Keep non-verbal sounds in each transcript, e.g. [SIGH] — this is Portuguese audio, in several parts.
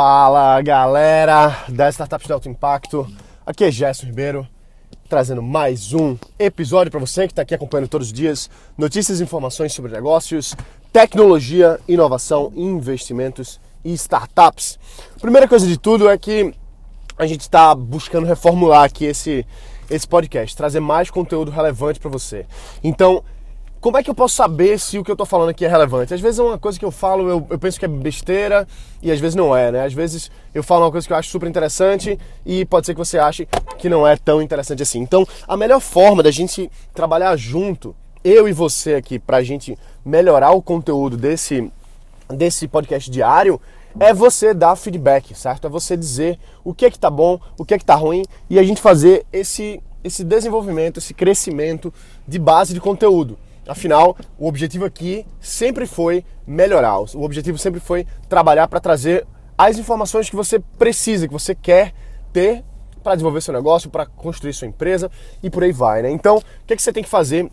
Fala galera da Startups de Alto Impacto, aqui é Gerson Ribeiro, trazendo mais um episódio para você que está aqui acompanhando todos os dias notícias e informações sobre negócios, tecnologia, inovação, investimentos e startups. Primeira coisa de tudo é que a gente está buscando reformular aqui esse, esse podcast, trazer mais conteúdo relevante para você. Então, como é que eu posso saber se o que eu estou falando aqui é relevante? Às vezes é uma coisa que eu falo, eu, eu, penso que é besteira e às vezes não é, né? Às vezes eu falo uma coisa que eu acho super interessante e pode ser que você ache que não é tão interessante assim. Então, a melhor forma da gente trabalhar junto, eu e você aqui, para a gente melhorar o conteúdo desse, desse podcast diário, é você dar feedback, certo? É você dizer o que é que tá bom, o que é que tá ruim e a gente fazer esse, esse desenvolvimento, esse crescimento de base de conteúdo. Afinal, o objetivo aqui sempre foi melhorar. O objetivo sempre foi trabalhar para trazer as informações que você precisa, que você quer ter para desenvolver seu negócio, para construir sua empresa e por aí vai, né? Então, o que, é que você tem que fazer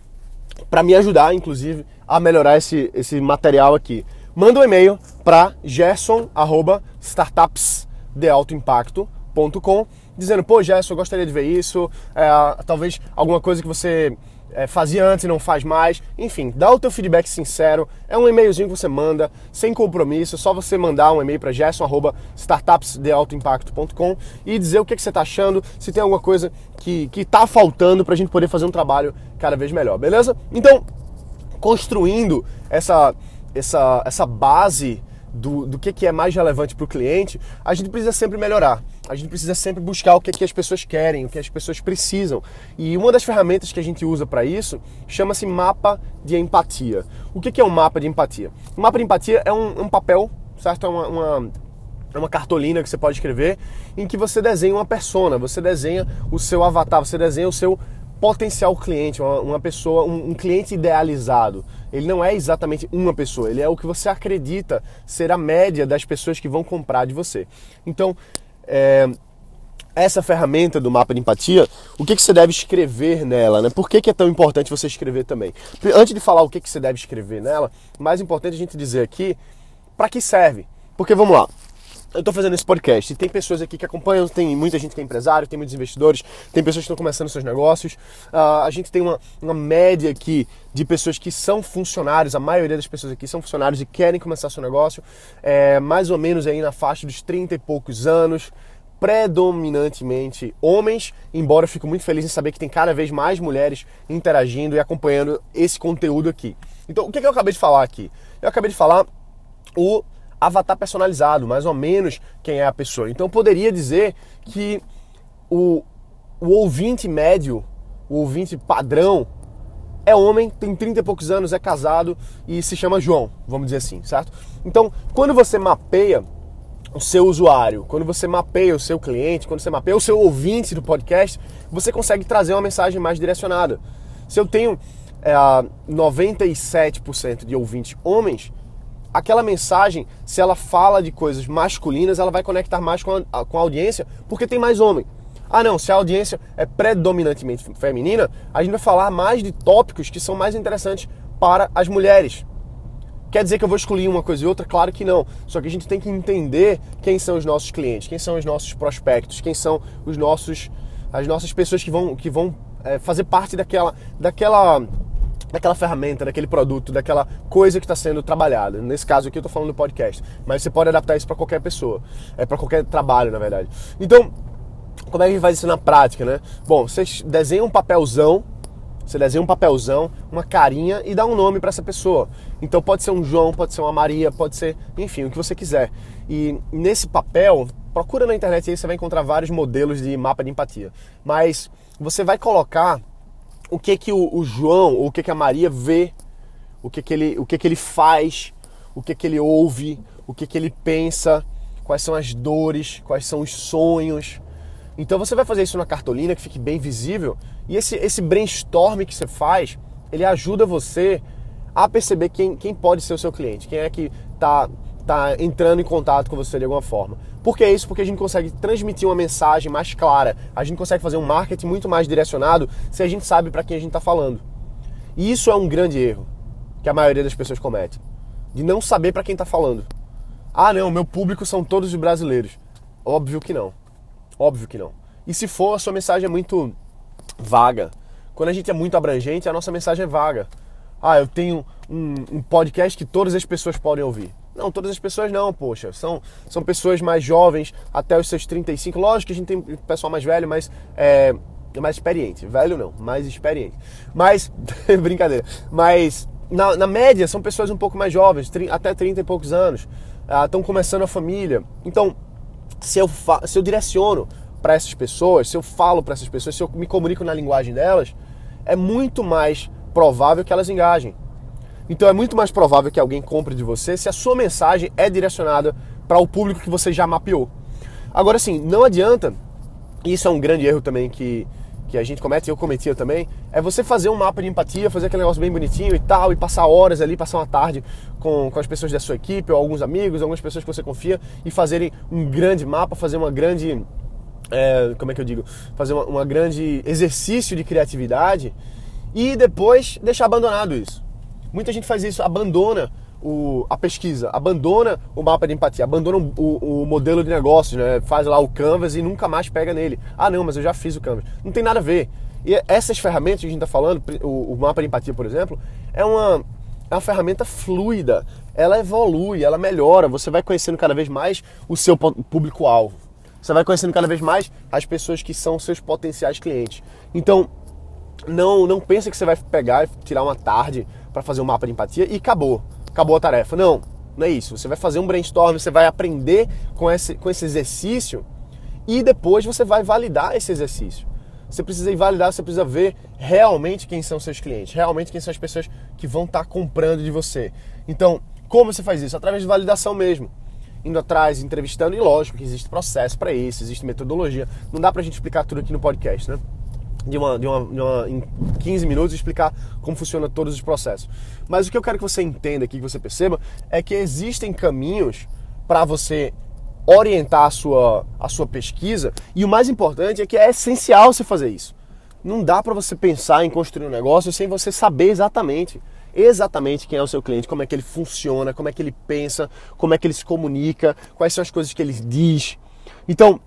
para me ajudar, inclusive, a melhorar esse, esse material aqui? Manda um e-mail para gerson@startupsdealtoimpacto.com dizendo, pô, Gerson, eu gostaria de ver isso, é, talvez alguma coisa que você é, fazia antes e não faz mais. Enfim, dá o teu feedback sincero. É um e-mailzinho que você manda, sem compromisso. É só você mandar um e-mail para gerson.startupsdealtoimpacto.com e dizer o que, que você está achando, se tem alguma coisa que, que tá faltando para a gente poder fazer um trabalho cada vez melhor, beleza? Então, construindo essa, essa, essa base do, do que, que é mais relevante para o cliente, a gente precisa sempre melhorar. A gente precisa sempre buscar o que, que as pessoas querem, o que as pessoas precisam. E uma das ferramentas que a gente usa para isso chama-se mapa de empatia. O que, que é um mapa de empatia? Um mapa de empatia é um, um papel, certo? É uma, uma é uma cartolina que você pode escrever em que você desenha uma persona, você desenha o seu avatar, você desenha o seu potencial cliente, uma, uma pessoa, um, um, cliente idealizado. Ele não é exatamente uma pessoa, ele é o que você acredita ser a média das pessoas que vão comprar de você. Então, é, essa ferramenta do mapa de empatia, o que, que você deve escrever nela, né? Por que, que é tão importante você escrever também? Antes de falar o que, que você deve escrever nela, mais importante a gente dizer aqui para que serve. Porque vamos lá, eu estou fazendo esse podcast e tem pessoas aqui que acompanham, tem muita gente que é empresário, tem muitos investidores, tem pessoas que estão começando seus negócios. Uh, a gente tem uma, uma média aqui de pessoas que são funcionários, a maioria das pessoas aqui são funcionários e querem começar seu negócio, é, mais ou menos aí na faixa dos 30 e poucos anos, predominantemente homens, embora eu fico muito feliz em saber que tem cada vez mais mulheres interagindo e acompanhando esse conteúdo aqui. Então, o que, que eu acabei de falar aqui? Eu acabei de falar o avatar personalizado, mais ou menos quem é a pessoa. Então poderia dizer que o, o ouvinte médio, o ouvinte padrão, é homem, tem 30 e poucos anos, é casado e se chama João, vamos dizer assim, certo? Então, quando você mapeia o seu usuário, quando você mapeia o seu cliente, quando você mapeia o seu ouvinte do podcast, você consegue trazer uma mensagem mais direcionada. Se eu tenho é, 97% de ouvintes homens, aquela mensagem, se ela fala de coisas masculinas, ela vai conectar mais com a, com a audiência, porque tem mais homem. Ah, não, se a audiência é predominantemente feminina, a gente vai falar mais de tópicos que são mais interessantes para as mulheres. Quer dizer que eu vou excluir uma coisa e outra? Claro que não. Só que a gente tem que entender quem são os nossos clientes, quem são os nossos prospectos, quem são os nossos, as nossas pessoas que vão, que vão é, fazer parte daquela, daquela daquela ferramenta, daquele produto, daquela coisa que está sendo trabalhada. Nesse caso aqui eu estou falando do podcast, mas você pode adaptar isso para qualquer pessoa, é para qualquer trabalho, na verdade. Então, como é que a gente faz isso na prática, né? Bom, você desenha um papelzão, você desenha um papelzão, uma carinha e dá um nome para essa pessoa. Então pode ser um João, pode ser uma Maria, pode ser, enfim, o que você quiser. E nesse papel, procura na internet aí, você vai encontrar vários modelos de mapa de empatia. Mas você vai colocar o que que o, o João, o que que a Maria vê, o que que ele, o que que ele faz, o que que ele ouve, o que que ele pensa, quais são as dores, quais são os sonhos. Então você vai fazer isso na cartolina que fique bem visível e esse, esse brainstorm que você faz, ele ajuda você a perceber quem, quem pode ser o seu cliente, quem é que está tá entrando em contato com você de alguma forma. Por que isso? Porque a gente consegue transmitir uma mensagem mais clara, a gente consegue fazer um marketing muito mais direcionado se a gente sabe para quem a gente está falando. E isso é um grande erro que a maioria das pessoas comete, de não saber para quem está falando. Ah, não, meu público são todos os brasileiros. Óbvio que não. Óbvio que não. E se for, a sua mensagem é muito vaga. Quando a gente é muito abrangente, a nossa mensagem é vaga. Ah, eu tenho um, um podcast que todas as pessoas podem ouvir. Não, todas as pessoas não, poxa. São, são pessoas mais jovens, até os seus 35. Lógico que a gente tem pessoal mais velho, mas é, mais experiente. Velho não, mais experiente. Mas, [LAUGHS] brincadeira. Mas, na, na, média, são pessoas um pouco mais jovens, até 30 e poucos anos. Estão ah, começando a família. Então, se eu, se eu direciono para essas pessoas, se eu falo para essas pessoas, se eu me comunico na linguagem delas, é muito mais provável que elas engajem. Então é muito mais provável que alguém compre de você se a sua mensagem é direcionada para o público que você já mapeou. Agora sim, não adianta, isso é um grande erro também que, que a gente comete, eu cometia também, é você fazer um mapa de empatia, fazer aquele negócio bem bonitinho e tal, e passar horas ali, passar uma tarde com, com as pessoas da sua equipe, ou alguns amigos, algumas pessoas que você confia, e fazerem um grande mapa, fazer uma grande. É, como é que eu digo? Fazer uma grande exercício de criatividade e depois deixar abandonado isso. Muita gente faz isso, abandona o, a pesquisa, abandona o mapa de empatia, abandona o, o, modelo de negócio, né? faz lá o Canvas e nunca mais pega nele. Ah, não, mas eu já fiz o Canvas. Não tem nada a ver. E essas ferramentas que a gente está falando, o, o, mapa de empatia, por exemplo, é uma, é uma ferramenta fluida. Ela evolui, ela melhora. Você vai conhecendo cada vez mais o seu público-alvo. Você vai conhecendo cada vez mais as pessoas que são seus potenciais clientes. Então, não, não pensa que você vai pegar e tirar uma tarde para fazer um mapa de empatia e acabou. Acabou a tarefa. Não, não é isso. Você vai fazer um brainstorm, você vai aprender com esse, com esse exercício e depois você vai validar esse exercício. Você precisa validar, você precisa ver realmente quem são seus clientes, realmente quem são as pessoas que vão estar tá comprando de você. Então, como você faz isso? Através de validação mesmo. Indo atrás, entrevistando, e lógico que existe processo para isso, existe metodologia. Não dá pra gente explicar tudo aqui no podcast, né? De uma, de uma, de uma, em 15 minutos explicar como funciona todos os processos. Mas o que eu quero que você entenda aqui, que você perceba, é que existem caminhos para você orientar a sua, a sua pesquisa e o mais importante é que é essencial você fazer isso. Não dá para você pensar em construir um negócio sem você saber exatamente exatamente quem é o seu cliente, como é que ele funciona, como é que ele pensa, como é que ele se comunica, quais são as coisas que ele diz. Então,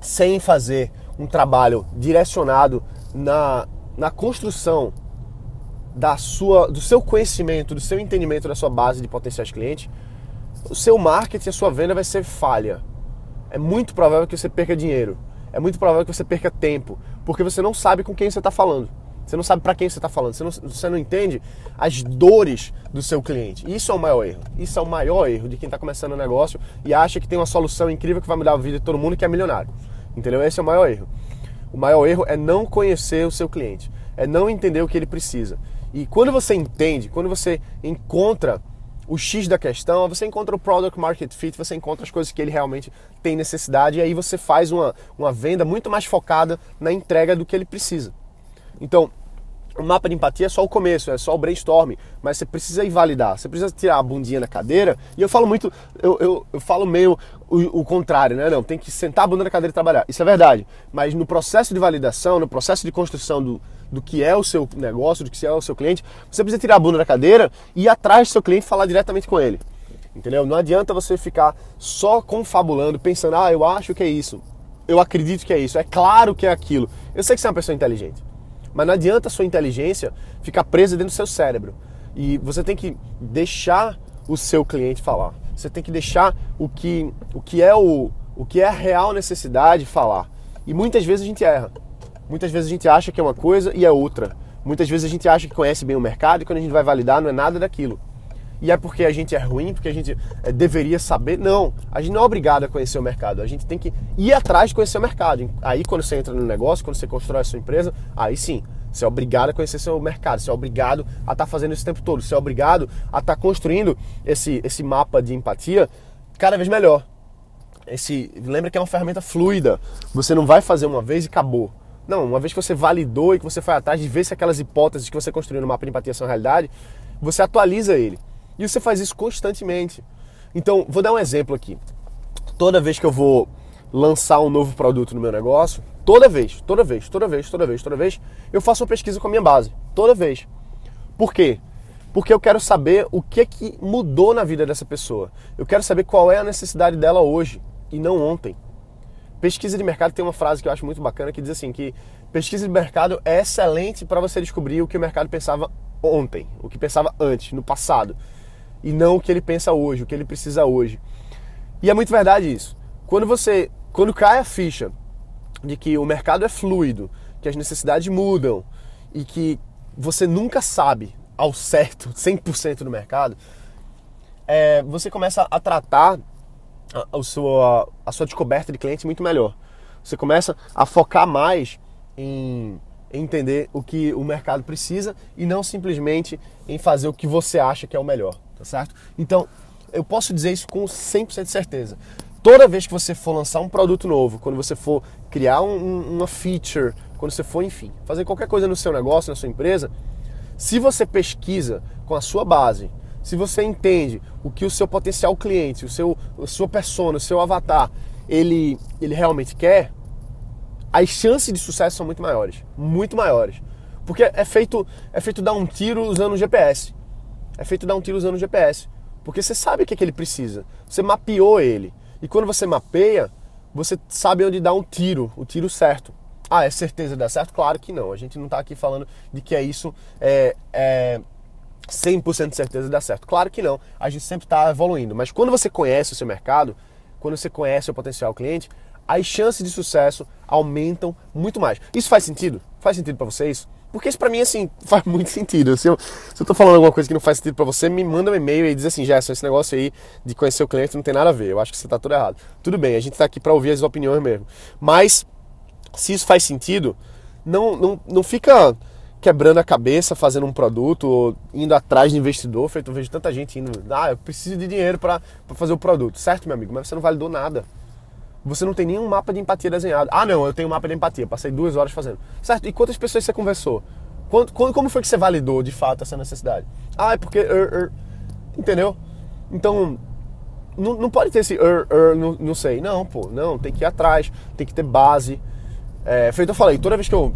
sem fazer um trabalho direcionado na, na construção da sua, do seu conhecimento, do seu entendimento da sua base de potenciais clientes, o seu marketing, a sua venda vai ser falha. É muito provável que você perca dinheiro. É muito provável que você perca tempo, porque você não sabe com quem você está falando. Você não sabe para quem você está falando. Você não, você não entende as dores do seu cliente. Isso é o maior erro. Isso é o maior erro de quem está começando um negócio e acha que tem uma solução incrível que vai mudar a vida de todo mundo que é milionário. Entendeu? Esse é o maior erro. O maior erro é não conhecer o seu cliente, é não entender o que ele precisa. E quando você entende, quando você encontra o X da questão, você encontra o product market fit, você encontra as coisas que ele realmente tem necessidade e aí você faz uma, uma venda muito mais focada na entrega do que ele precisa. Então, o mapa de empatia é só o começo, é só o brainstorming, mas você precisa ir validar, você precisa tirar a bundinha da cadeira, e eu falo muito, eu, eu, eu falo meio o, o, contrário, né? Não, tem que sentar a bunda na cadeira e trabalhar. Isso é verdade. Mas no processo de validação, no processo de construção do, do que é o seu negócio, do que é o seu cliente, você precisa tirar a bunda da cadeira e ir atrás do seu cliente falar diretamente com ele. Entendeu? Não adianta você ficar só confabulando, pensando, ah, eu acho que é isso, eu acredito que é isso, é claro que é aquilo. Eu sei que você é uma pessoa inteligente. Mas não adianta a sua inteligência ficar presa dentro do seu cérebro. E você tem que deixar o seu cliente falar. Você tem que deixar o que, o que é o, o que é a real necessidade falar. E muitas vezes a gente erra. Muitas vezes a gente acha que é uma coisa e é outra. Muitas vezes a gente acha que conhece bem o mercado e quando a gente vai validar não é nada daquilo. E é porque a gente é ruim, porque a gente é, deveria saber. Não, a gente não é obrigado a conhecer o mercado. A gente tem que ir atrás de conhecer o mercado. Aí quando você entra no negócio, quando você constrói a sua empresa, aí sim, você é obrigado a conhecer seu mercado, você é obrigado a estar tá fazendo isso o tempo todo, você é obrigado a estar tá construindo esse, esse mapa de empatia cada vez melhor. Esse, lembra que é uma ferramenta fluida. Você não vai fazer uma vez e acabou. Não, uma vez que você validou e que você foi atrás de ver se aquelas hipóteses que você construiu no mapa de empatia são realidade, você atualiza ele. E você faz isso constantemente. Então, vou dar um exemplo aqui. Toda vez que eu vou lançar um novo produto no meu negócio, toda vez, toda vez, toda vez, toda vez, toda vez, eu faço uma pesquisa com a minha base. Toda vez. Por quê? Porque eu quero saber o que que mudou na vida dessa pessoa. Eu quero saber qual é a necessidade dela hoje e não ontem. Pesquisa de mercado tem uma frase que eu acho muito bacana que diz assim que pesquisa de mercado é excelente para você descobrir o que o mercado pensava ontem, o que pensava antes, no passado, e não o que ele pensa hoje, o que ele precisa hoje. E é muito verdade isso. Quando você, quando cai a ficha de que o mercado é fluido, que as necessidades mudam e que você nunca sabe ao certo [LAUGHS] 100% do mercado, é, você começa a tratar a, a, sua, a sua descoberta de cliente muito melhor. Você começa a focar mais em entender o que o mercado precisa e não simplesmente em fazer o que você acha que é o melhor, tá certo? Então, eu posso dizer isso com 100% de certeza. Toda vez que você for lançar um produto novo, quando você for criar um, uma feature, quando você for, enfim, fazer qualquer coisa no seu negócio, na sua empresa, se você pesquisa com a sua base, se você entende o que o seu potencial cliente, o seu, a sua persona, o seu avatar, ele, ele realmente quer, as chances de sucesso são muito maiores, muito maiores. Porque é feito, é feito dar um tiro usando o GPS. É feito dar um tiro usando o GPS. Porque você sabe o que, é que ele precisa. Você mapeou ele. E quando você mapeia, você sabe onde dar um tiro, o tiro certo. Ah, é certeza de dar certo? Claro que não. A gente não está aqui falando de que é isso é, é 100% de certeza de dar certo. Claro que não. A gente sempre está evoluindo. Mas quando você conhece o seu mercado, quando você conhece o potencial cliente, as chances de sucesso aumentam muito mais. Isso faz sentido? Faz sentido para vocês? Porque isso para mim, assim, [LAUGHS] faz muito sentido. Se eu, se eu tô falando alguma coisa que não faz sentido para você, me manda um e-mail e diz assim, Gerson, esse negócio aí de conhecer o cliente não tem nada a ver. Eu acho que você tá tudo errado. Tudo bem, a gente tá aqui para ouvir as opiniões mesmo. Mas, se isso faz sentido, não, não, não fica quebrando a cabeça fazendo um produto ou indo atrás de investidor. Feito, eu vejo tanta gente indo, ah, eu preciso de dinheiro para fazer o produto. Certo, meu amigo, mas você não validou nada. Você não tem nenhum mapa de empatia desenhado. Ah, não, eu tenho um mapa de empatia, passei duas horas fazendo. Certo? E quantas pessoas você conversou? Quando, como foi que você validou de fato essa necessidade? Ah, é porque. Er, er, entendeu? Então, não, não pode ter esse er, er, não, não sei. Não, pô, não, tem que ir atrás, tem que ter base. É, feito eu falei, toda vez que eu,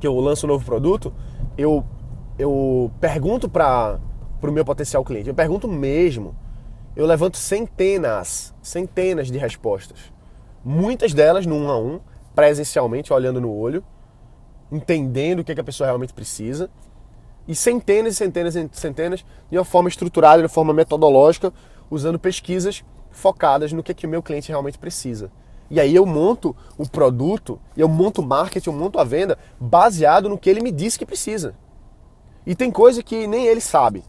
que eu lanço um novo produto, eu, eu pergunto para o meu potencial cliente, eu pergunto mesmo. Eu levanto centenas, centenas de respostas muitas delas no um a um, presencialmente, olhando no olho, entendendo o que, é que a pessoa realmente precisa, e centenas e centenas e centenas de uma forma estruturada, de uma forma metodológica, usando pesquisas focadas no que, é que o meu cliente realmente precisa. E aí eu monto o produto, eu monto o marketing, eu monto a venda baseado no que ele me disse que precisa. E tem coisa que nem ele sabe,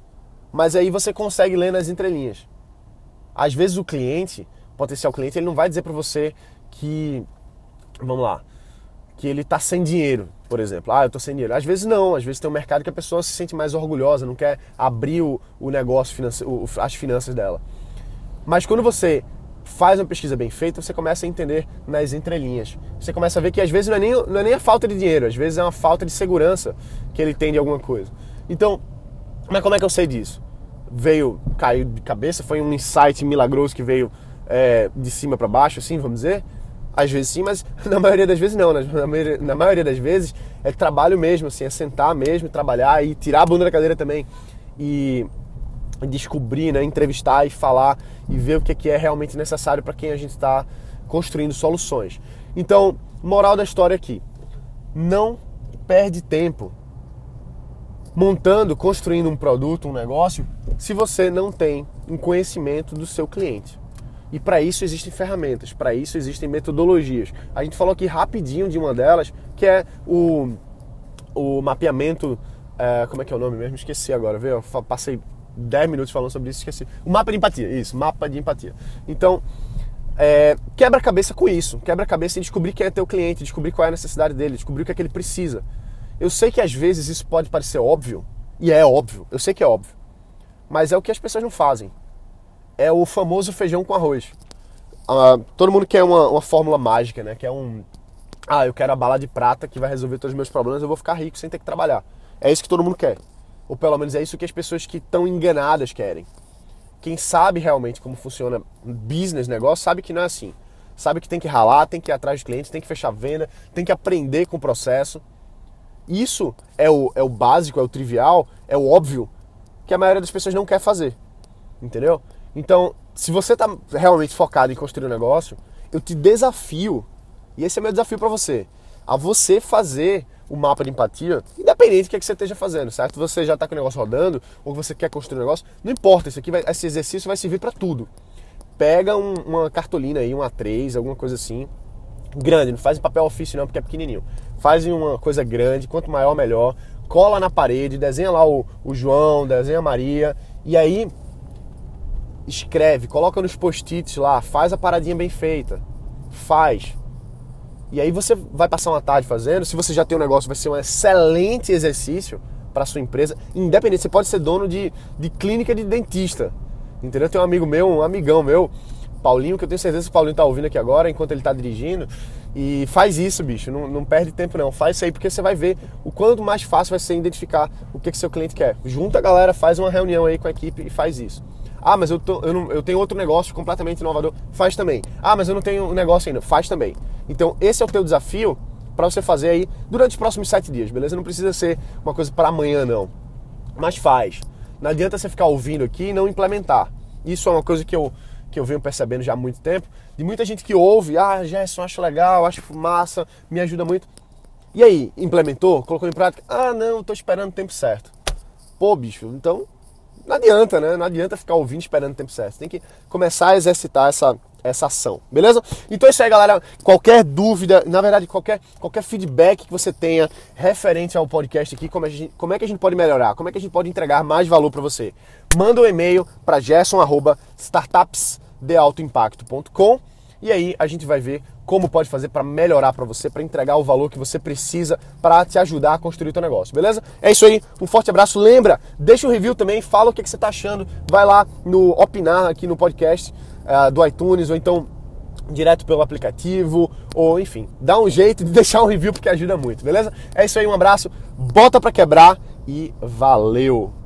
mas aí você consegue ler nas entrelinhas. Às vezes o cliente potencial cliente, ele não vai dizer para você que, vamos lá, que ele está sem dinheiro, por exemplo. Ah, eu estou sem dinheiro. Às vezes não, às vezes tem um mercado que a pessoa se sente mais orgulhosa, não quer abrir o, o negócio, o, as finanças dela. Mas quando você faz uma pesquisa bem feita, você começa a entender nas entrelinhas. Você começa a ver que às vezes não é nem, não é nem a falta de dinheiro, às vezes é uma falta de segurança que ele tem de alguma coisa. Então, mas como é que eu sei disso? Veio, caiu de cabeça, foi um insight milagroso que veio é, de cima para baixo, assim, vamos dizer? Às vezes sim, mas [LAUGHS] na maioria das vezes não. Né? Na maioria, na maioria das vezes é trabalho mesmo, assim, é sentar mesmo, trabalhar e tirar a bunda da cadeira também e descobrir, né, entrevistar e falar e ver o que é realmente necessário para quem a gente está construindo soluções. Então, moral da história aqui: não perde tempo montando, construindo um produto, um negócio, se você não tem um conhecimento do seu cliente. E para isso existem ferramentas, para isso existem metodologias. A gente falou aqui rapidinho de uma delas, que é o, o mapeamento. É, como é que é o nome mesmo? Esqueci agora, viu? Eu passei 10 minutos falando sobre isso, esqueci. O mapa de empatia, isso, mapa de empatia. Então, é, quebra a cabeça com isso. Quebra a cabeça em descobrir quem é teu cliente, descobrir qual é a necessidade dele, descobrir o que é que ele precisa. Eu sei que às vezes isso pode parecer óbvio, e é óbvio, eu sei que é óbvio. Mas é o que as pessoas não fazem é o famoso feijão com arroz. Uh, todo mundo quer uma, uma fórmula mágica, né? Quer um. Ah, eu quero a bala de prata que vai resolver todos os meus problemas, eu vou ficar rico sem ter que trabalhar. É isso que todo mundo quer. Ou pelo menos é isso que as pessoas que estão enganadas querem. Quem sabe realmente como funciona business, negócio, sabe que não é assim. Sabe que tem que ralar, tem que ir atrás de clientes, tem que fechar venda, tem que aprender com o processo. Isso é o, é o básico, é o trivial, é o óbvio que a maioria das pessoas não quer fazer. Entendeu? Então, se você está realmente focado em construir um negócio, eu te desafio, e esse é meu desafio para você, a você fazer o mapa de empatia, independente do que, é que você esteja fazendo, certo? Você já está com o negócio rodando, ou você quer construir um negócio, não importa, isso aqui vai, esse exercício vai servir para tudo. Pega um, uma cartolina aí, um A3, alguma coisa assim, grande, não faz em papel ofício não, porque é pequenininho. Faz em uma coisa grande, quanto maior melhor, cola na parede, desenha lá o, o João, desenha a Maria, e aí escreve, coloca nos post-its lá, faz a paradinha bem feita. Faz. E aí você vai passar uma tarde fazendo. Se você já tem um negócio, vai ser um excelente exercício para sua empresa. Independente, você pode ser dono de, de clínica de dentista. Entendeu? Tem um amigo meu, um amigão meu, Paulinho, que eu tenho certeza que o Paulinho tá ouvindo aqui agora, enquanto ele tá dirigindo. E faz isso, bicho. Não, não, perde tempo, não. Faz isso aí, porque você vai ver o quanto mais fácil vai ser identificar o que, que seu cliente quer. Junta a galera, faz uma reunião aí com a equipe e faz isso. Ah, mas eu, tô, eu, não, eu tenho outro negócio completamente inovador. Faz também. Ah, mas eu não tenho um negócio ainda. Faz também. Então, esse é o teu desafio para você fazer aí durante os próximos sete dias, beleza? Não precisa ser uma coisa para amanhã, não. Mas faz. Não adianta você ficar ouvindo aqui e não implementar. Isso é uma coisa que eu, que eu venho percebendo já há muito tempo. De muita gente que ouve, ah, Gerson, acho legal, acho massa, me ajuda muito. E aí, implementou? Colocou em prática? Ah, não, estou esperando o tempo certo. Pô, bicho, então não adianta, né? Não adianta ficar ouvindo esperando o tempo certo. Tem que começar a exercitar essa, essa ação, beleza? Então é isso aí, galera. Qualquer dúvida, na verdade, qualquer, qualquer feedback que você tenha referente ao podcast aqui, como, gente, como é que a gente pode melhorar, como é que a gente pode entregar mais valor para você, manda um e-mail para gerson.startupsdealtoimpacto.com e aí a gente vai ver como pode fazer para melhorar para você, para entregar o valor que você precisa para te ajudar a construir o teu negócio, beleza? É isso aí, um forte abraço. Lembra, deixa um review também, fala o que, que você está achando, vai lá no opinar aqui no podcast uh, do iTunes ou então direto pelo aplicativo ou enfim, dá um jeito de [LAUGHS] deixar um review porque ajuda muito, beleza? É isso aí, um abraço, bota para quebrar e valeu.